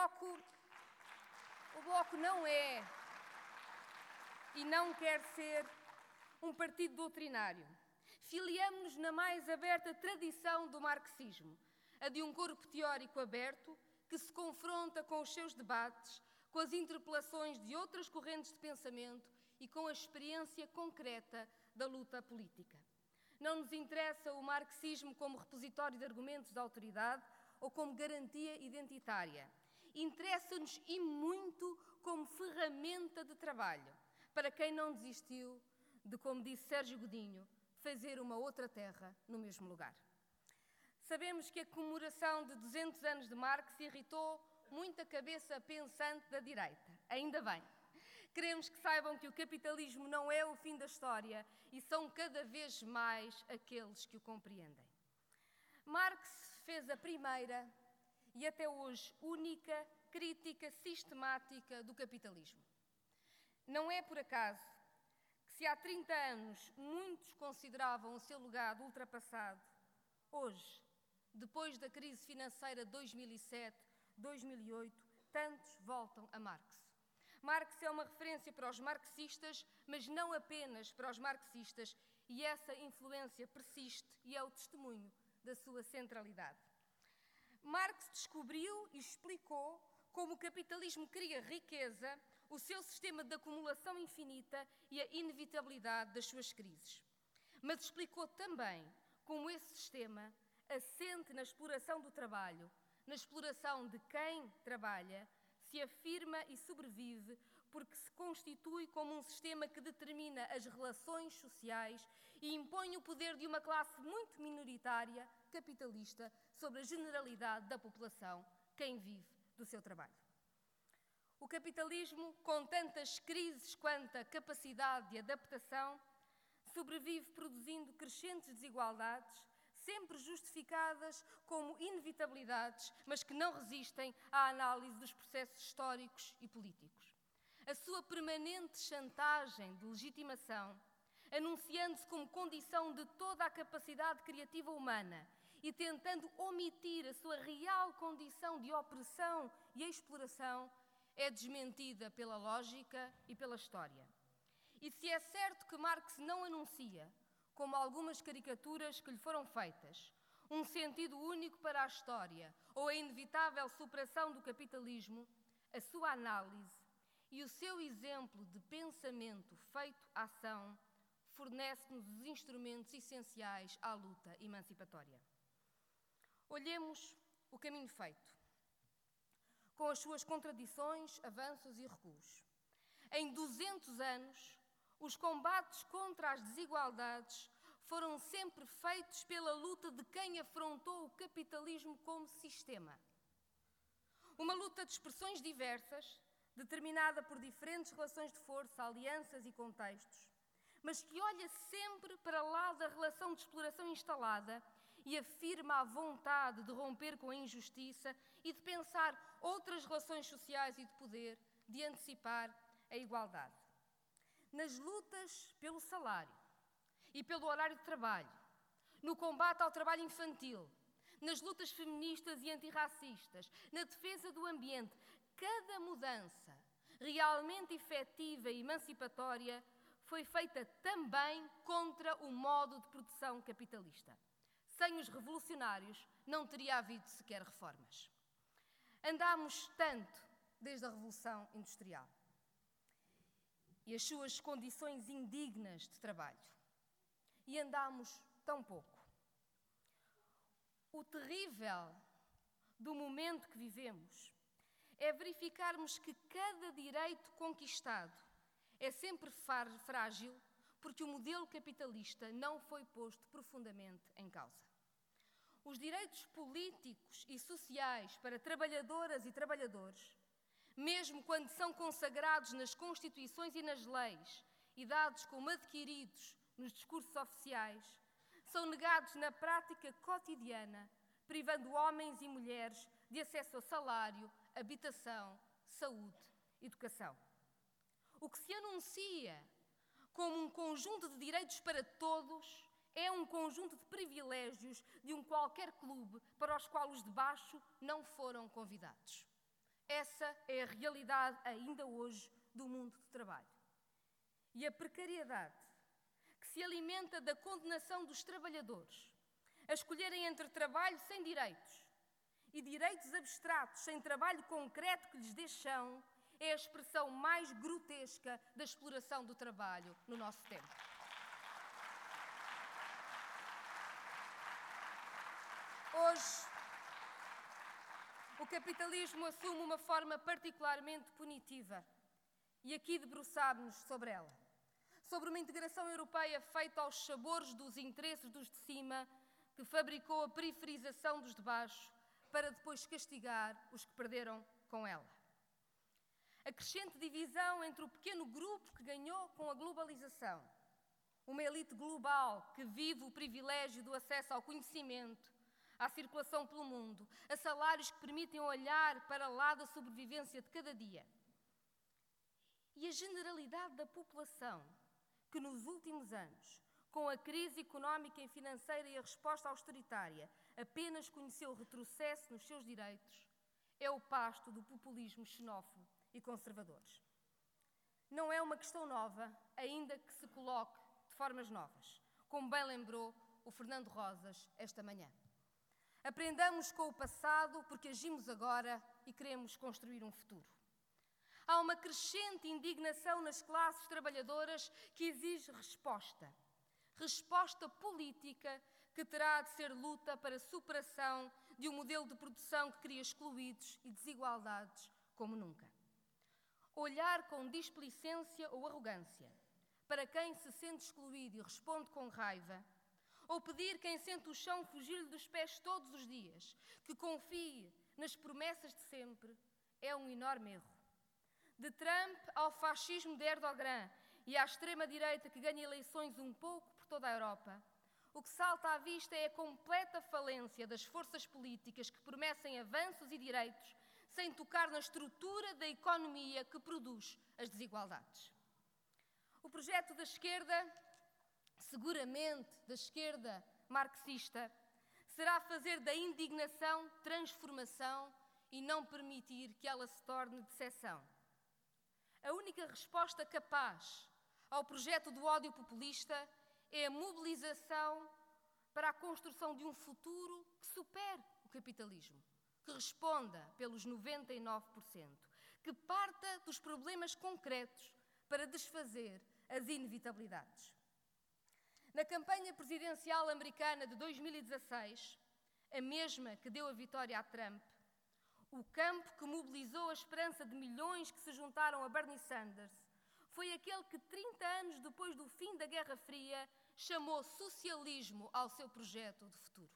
Bloco, o Bloco não é e não quer ser um partido doutrinário. Filiamos-nos na mais aberta tradição do marxismo, a de um corpo teórico aberto que se confronta com os seus debates, com as interpelações de outras correntes de pensamento e com a experiência concreta da luta política. Não nos interessa o marxismo como repositório de argumentos de autoridade ou como garantia identitária. Interessa-nos e muito como ferramenta de trabalho para quem não desistiu de, como disse Sérgio Godinho, fazer uma outra terra no mesmo lugar. Sabemos que a comemoração de 200 anos de Marx irritou muita cabeça pensante da direita. Ainda bem. Queremos que saibam que o capitalismo não é o fim da história e são cada vez mais aqueles que o compreendem. Marx fez a primeira e até hoje única crítica sistemática do capitalismo. Não é por acaso que, se há 30 anos muitos consideravam o seu legado ultrapassado, hoje, depois da crise financeira de 2007, 2008, tantos voltam a Marx. Marx é uma referência para os marxistas, mas não apenas para os marxistas, e essa influência persiste e é o testemunho da sua centralidade. Marx descobriu e explicou como o capitalismo cria riqueza, o seu sistema de acumulação infinita e a inevitabilidade das suas crises. Mas explicou também como esse sistema assente na exploração do trabalho, na exploração de quem trabalha, se afirma e sobrevive porque se constitui como um sistema que determina as relações sociais e impõe o poder de uma classe muito minoritária, capitalista, sobre a generalidade da população, quem vive do seu trabalho. O capitalismo, com tantas crises quanto a capacidade de adaptação, sobrevive produzindo crescentes desigualdades, sempre justificadas como inevitabilidades, mas que não resistem à análise dos processos históricos e políticos. A sua permanente chantagem de legitimação, anunciando-se como condição de toda a capacidade criativa humana e tentando omitir a sua real condição de opressão e exploração, é desmentida pela lógica e pela história. E se é certo que Marx não anuncia como algumas caricaturas que lhe foram feitas, um sentido único para a história ou a inevitável superação do capitalismo, a sua análise e o seu exemplo de pensamento feito ação fornece-nos os instrumentos essenciais à luta emancipatória. Olhemos o caminho feito, com as suas contradições, avanços e recuos. Em 200 anos, os combates contra as desigualdades foram sempre feitos pela luta de quem afrontou o capitalismo como sistema. Uma luta de expressões diversas, determinada por diferentes relações de força, alianças e contextos, mas que olha sempre para lá da relação de exploração instalada e afirma a vontade de romper com a injustiça e de pensar outras relações sociais e de poder, de antecipar a igualdade nas lutas pelo salário e pelo horário de trabalho, no combate ao trabalho infantil, nas lutas feministas e antirracistas, na defesa do ambiente, cada mudança realmente efetiva e emancipatória foi feita também contra o modo de produção capitalista. Sem os revolucionários não teria havido sequer reformas. Andámos tanto desde a Revolução Industrial e as suas condições indignas de trabalho. E andamos tão pouco. O terrível do momento que vivemos é verificarmos que cada direito conquistado é sempre frágil porque o modelo capitalista não foi posto profundamente em causa. Os direitos políticos e sociais para trabalhadoras e trabalhadores mesmo quando são consagrados nas constituições e nas leis e dados como adquiridos nos discursos oficiais, são negados na prática cotidiana, privando homens e mulheres de acesso a salário, habitação, saúde, educação. O que se anuncia como um conjunto de direitos para todos é um conjunto de privilégios de um qualquer clube para os quais os de baixo não foram convidados. Essa é a realidade ainda hoje do mundo de trabalho. E a precariedade, que se alimenta da condenação dos trabalhadores a escolherem entre trabalho sem direitos e direitos abstratos sem trabalho concreto que lhes dê chão, é a expressão mais grotesca da exploração do trabalho no nosso tempo. Hoje, o capitalismo assume uma forma particularmente punitiva e aqui debruçámos-nos sobre ela. Sobre uma integração europeia feita aos sabores dos interesses dos de cima, que fabricou a periferização dos de baixo para depois castigar os que perderam com ela. A crescente divisão entre o pequeno grupo que ganhou com a globalização, uma elite global que vive o privilégio do acesso ao conhecimento, à circulação pelo mundo, a salários que permitem olhar para lá da sobrevivência de cada dia. E a generalidade da população, que nos últimos anos, com a crise económica e financeira e a resposta austeritária, apenas conheceu retrocesso nos seus direitos, é o pasto do populismo xenófobo e conservadores. Não é uma questão nova, ainda que se coloque de formas novas, como bem lembrou o Fernando Rosas esta manhã. Aprendamos com o passado porque agimos agora e queremos construir um futuro. Há uma crescente indignação nas classes trabalhadoras que exige resposta. Resposta política que terá de ser luta para a superação de um modelo de produção que cria excluídos e desigualdades como nunca. Olhar com displicência ou arrogância para quem se sente excluído e responde com raiva ou pedir quem sente o chão fugir-lhe dos pés todos os dias, que confie nas promessas de sempre, é um enorme erro. De Trump ao fascismo de Erdogan e à extrema-direita que ganha eleições um pouco por toda a Europa, o que salta à vista é a completa falência das forças políticas que promessem avanços e direitos sem tocar na estrutura da economia que produz as desigualdades. O projeto da esquerda seguramente da esquerda marxista, será fazer da indignação transformação e não permitir que ela se torne decepção. A única resposta capaz ao projeto do ódio populista é a mobilização para a construção de um futuro que supere o capitalismo, que responda pelos 99%, que parta dos problemas concretos para desfazer as inevitabilidades. Na campanha presidencial americana de 2016, a mesma que deu a vitória a Trump, o campo que mobilizou a esperança de milhões que se juntaram a Bernie Sanders foi aquele que, 30 anos depois do fim da Guerra Fria, chamou socialismo ao seu projeto de futuro.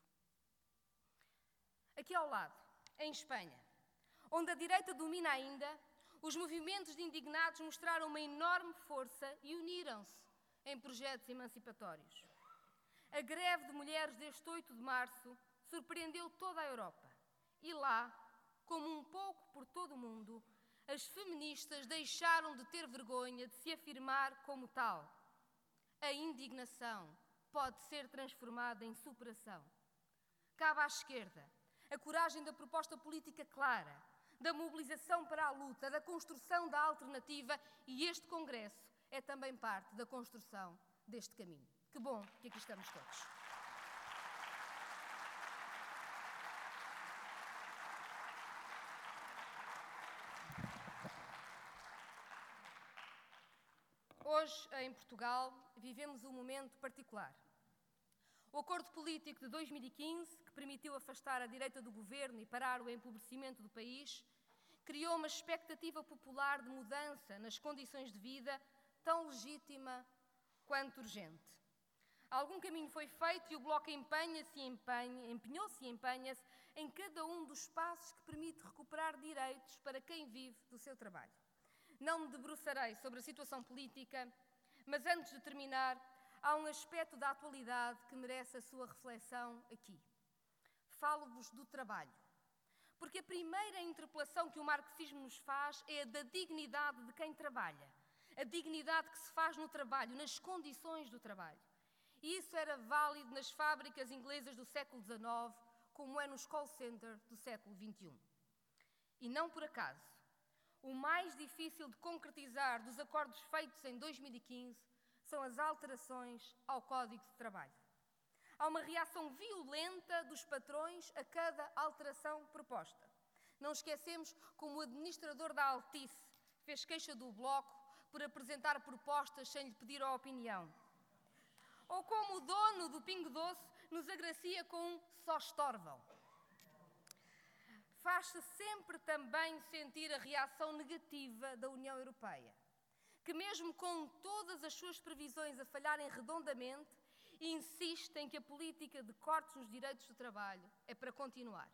Aqui ao lado, em Espanha, onde a direita domina ainda, os movimentos de indignados mostraram uma enorme força e uniram-se em projetos emancipatórios. A greve de mulheres deste 8 de março surpreendeu toda a Europa. E lá, como um pouco por todo o mundo, as feministas deixaram de ter vergonha de se afirmar como tal. A indignação pode ser transformada em superação. Cabe à esquerda a coragem da proposta política clara, da mobilização para a luta, da construção da alternativa e este Congresso é também parte da construção deste caminho. Que bom que aqui estamos todos. Hoje, em Portugal, vivemos um momento particular. O acordo político de 2015, que permitiu afastar a direita do governo e parar o empobrecimento do país, criou uma expectativa popular de mudança nas condições de vida tão legítima quanto urgente. Algum caminho foi feito e o Bloco empenha-se empenha, empenhou-se e empenha-se em cada um dos passos que permite recuperar direitos para quem vive do seu trabalho. Não me debruçarei sobre a situação política, mas antes de terminar, há um aspecto da atualidade que merece a sua reflexão aqui. Falo-vos do trabalho. Porque a primeira interpelação que o marxismo nos faz é a da dignidade de quem trabalha a dignidade que se faz no trabalho, nas condições do trabalho. E isso era válido nas fábricas inglesas do século XIX, como é nos call centers do século XXI. E não por acaso, o mais difícil de concretizar dos acordos feitos em 2015 são as alterações ao Código de Trabalho. Há uma reação violenta dos patrões a cada alteração proposta. Não esquecemos como o administrador da Altice fez queixa do Bloco por apresentar propostas sem lhe pedir a opinião. Ou como o dono do Pingo Doce nos agracia com um só estorvam. Faz-se sempre também sentir a reação negativa da União Europeia, que, mesmo com todas as suas previsões a falharem redondamente, insiste em que a política de cortes nos direitos do trabalho é para continuar.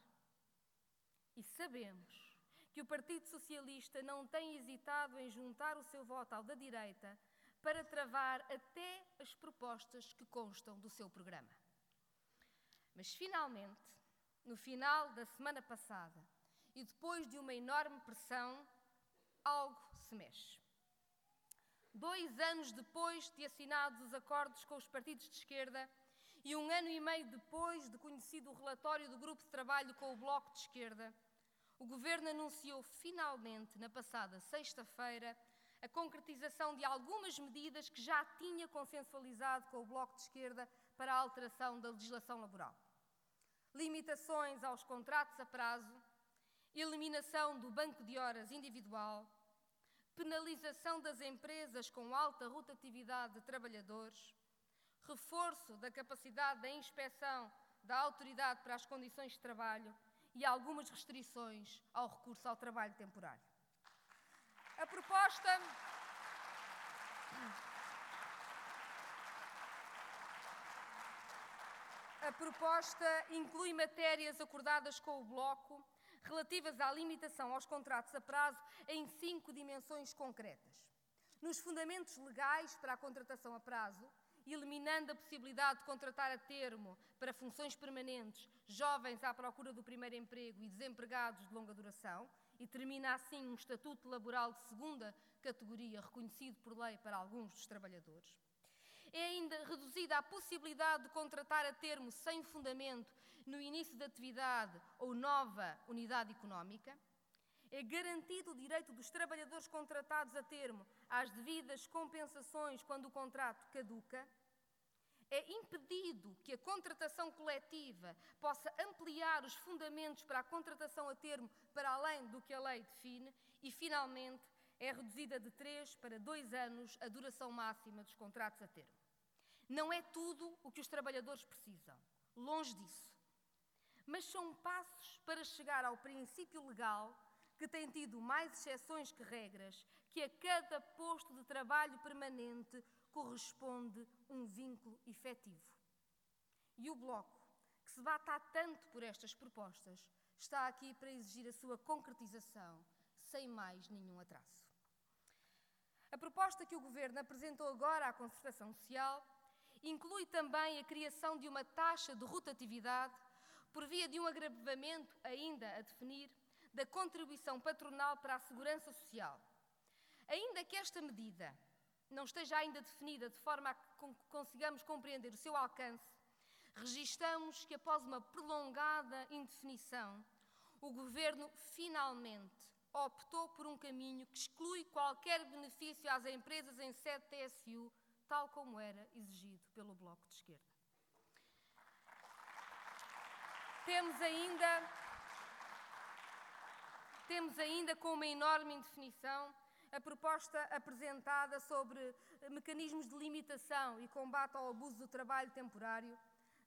E sabemos que o Partido Socialista não tem hesitado em juntar o seu voto ao da direita para travar até as propostas que constam do seu programa. Mas finalmente, no final da semana passada, e depois de uma enorme pressão, algo se mexe. Dois anos depois de assinados os acordos com os partidos de esquerda e um ano e meio depois de conhecido o relatório do grupo de trabalho com o Bloco de Esquerda, o Governo anunciou finalmente, na passada sexta-feira, a concretização de algumas medidas que já tinha consensualizado com o Bloco de Esquerda para a alteração da legislação laboral. Limitações aos contratos a prazo, eliminação do banco de horas individual, penalização das empresas com alta rotatividade de trabalhadores, reforço da capacidade da inspeção da autoridade para as condições de trabalho e algumas restrições ao recurso ao trabalho temporário. A proposta. A proposta inclui matérias acordadas com o Bloco relativas à limitação aos contratos a prazo em cinco dimensões concretas. Nos fundamentos legais para a contratação a prazo, eliminando a possibilidade de contratar a termo para funções permanentes jovens à procura do primeiro emprego e desempregados de longa duração, e termina assim um estatuto laboral de segunda categoria reconhecido por lei para alguns dos trabalhadores. É ainda reduzida a possibilidade de contratar a termo sem fundamento no início da atividade ou nova unidade económica. É garantido o direito dos trabalhadores contratados a termo às devidas compensações quando o contrato caduca. É impedido que a contratação coletiva possa ampliar os fundamentos para a contratação a termo para além do que a lei define. E, finalmente, é reduzida de três para dois anos a duração máxima dos contratos a termo. Não é tudo o que os trabalhadores precisam, longe disso. Mas são passos para chegar ao princípio legal que tem tido mais exceções que regras, que a cada posto de trabalho permanente corresponde um vínculo efetivo. E o Bloco, que se bate há tanto por estas propostas, está aqui para exigir a sua concretização, sem mais nenhum atraso. A proposta que o Governo apresentou agora à concertação social inclui também a criação de uma taxa de rotatividade por via de um agravamento ainda a definir da contribuição patronal para a segurança social. Ainda que esta medida não esteja ainda definida de forma a que consigamos compreender o seu alcance, registamos que após uma prolongada indefinição, o governo finalmente optou por um caminho que exclui qualquer benefício às empresas em sede TSU, tal como era exigido pelo Bloco de Esquerda. Temos ainda, temos ainda com uma enorme indefinição a proposta apresentada sobre mecanismos de limitação e combate ao abuso do trabalho temporário,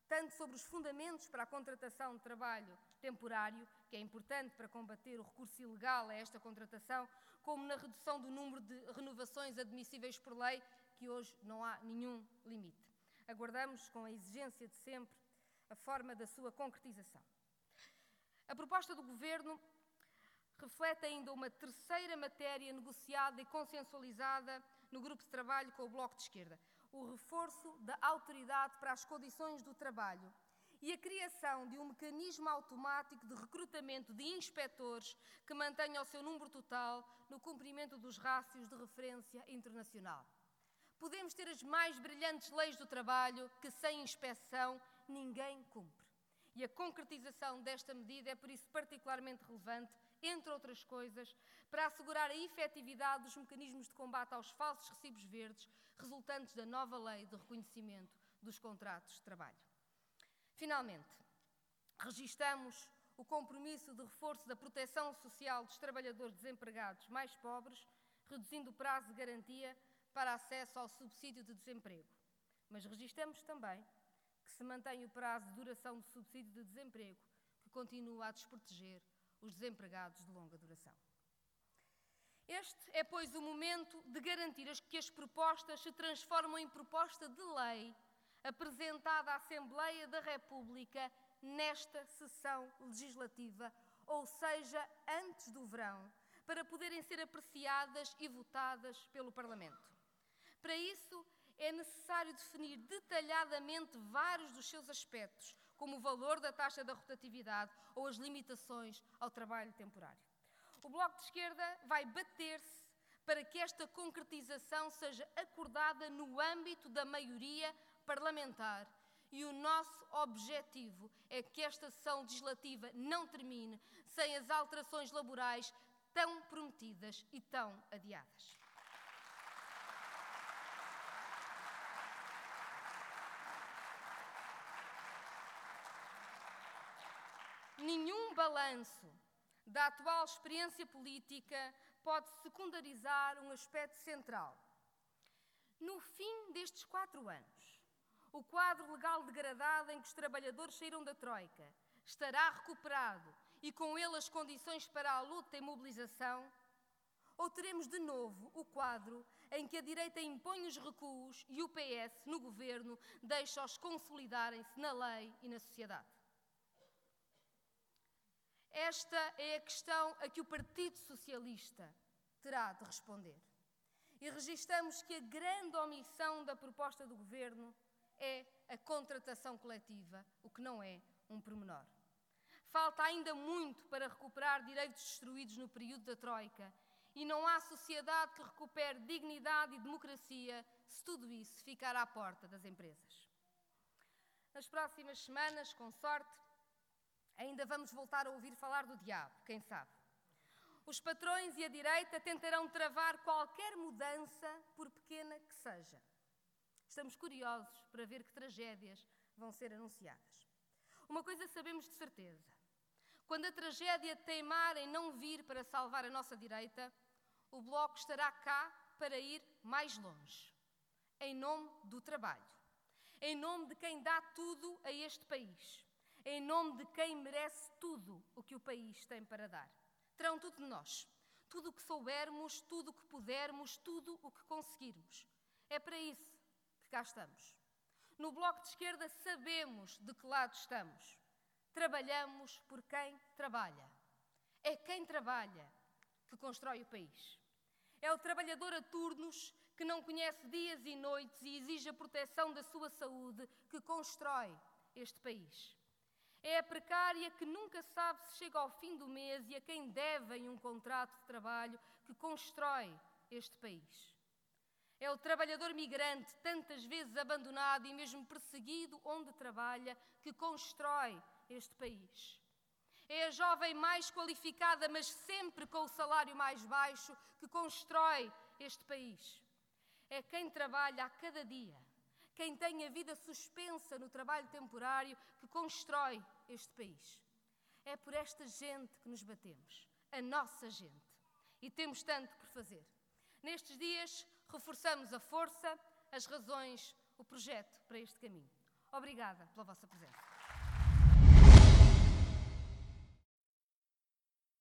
tanto sobre os fundamentos para a contratação de trabalho temporário, que é importante para combater o recurso ilegal a esta contratação, como na redução do número de renovações admissíveis por lei, que hoje não há nenhum limite. Aguardamos com a exigência de sempre a forma da sua concretização. A proposta do Governo reflete ainda uma terceira matéria negociada e consensualizada no grupo de trabalho com o Bloco de Esquerda: o reforço da autoridade para as condições do trabalho e a criação de um mecanismo automático de recrutamento de inspectores que mantenha o seu número total no cumprimento dos rácios de referência internacional. Podemos ter as mais brilhantes leis do trabalho que, sem inspeção, ninguém cumpre. E a concretização desta medida é, por isso, particularmente relevante entre outras coisas, para assegurar a efetividade dos mecanismos de combate aos falsos recibos verdes resultantes da nova lei de reconhecimento dos contratos de trabalho. Finalmente, registamos o compromisso de reforço da proteção social dos trabalhadores desempregados mais pobres, reduzindo o prazo de garantia para acesso ao subsídio de desemprego. Mas registramos também que se mantém o prazo de duração do subsídio de desemprego, que continua a desproteger os desempregados de longa duração. Este é, pois, o momento de garantir que as propostas se transformam em proposta de lei apresentada à Assembleia da República nesta sessão legislativa, ou seja, antes do verão, para poderem ser apreciadas e votadas pelo Parlamento. Para isso, é necessário definir detalhadamente vários dos seus aspectos, como o valor da taxa da rotatividade ou as limitações ao trabalho temporário. O Bloco de Esquerda vai bater-se para que esta concretização seja acordada no âmbito da maioria parlamentar. E o nosso objetivo é que esta sessão legislativa não termine sem as alterações laborais tão prometidas e tão adiadas. Nenhum balanço da atual experiência política pode secundarizar um aspecto central. No fim destes quatro anos, o quadro legal degradado em que os trabalhadores saíram da Troika estará recuperado e com ele as condições para a luta e mobilização? Ou teremos de novo o quadro em que a direita impõe os recuos e o PS, no governo, deixa-os consolidarem-se na lei e na sociedade? Esta é a questão a que o Partido Socialista terá de responder. E registamos que a grande omissão da proposta do governo é a contratação coletiva, o que não é um pormenor. Falta ainda muito para recuperar direitos destruídos no período da Troika e não há sociedade que recupere dignidade e democracia se tudo isso ficar à porta das empresas. Nas próximas semanas, com sorte, Ainda vamos voltar a ouvir falar do diabo, quem sabe? Os patrões e a direita tentarão travar qualquer mudança, por pequena que seja. Estamos curiosos para ver que tragédias vão ser anunciadas. Uma coisa sabemos de certeza: quando a tragédia teimar em não vir para salvar a nossa direita, o Bloco estará cá para ir mais longe, em nome do trabalho, em nome de quem dá tudo a este país em nome de quem merece tudo o que o país tem para dar. Terão tudo de nós, tudo o que soubermos, tudo o que pudermos, tudo o que conseguirmos. É para isso que cá estamos. No Bloco de Esquerda sabemos de que lado estamos. Trabalhamos por quem trabalha. É quem trabalha que constrói o país. É o trabalhador a turnos que não conhece dias e noites e exige a proteção da sua saúde que constrói este país. É a precária que nunca sabe se chega ao fim do mês e a quem devem um contrato de trabalho que constrói este país. É o trabalhador migrante, tantas vezes abandonado e mesmo perseguido onde trabalha, que constrói este país. É a jovem mais qualificada, mas sempre com o salário mais baixo, que constrói este país. É quem trabalha a cada dia quem tem a vida suspensa no trabalho temporário que constrói este país. É por esta gente que nos batemos, a nossa gente. E temos tanto por fazer. Nestes dias, reforçamos a força, as razões, o projeto para este caminho. Obrigada pela vossa presença.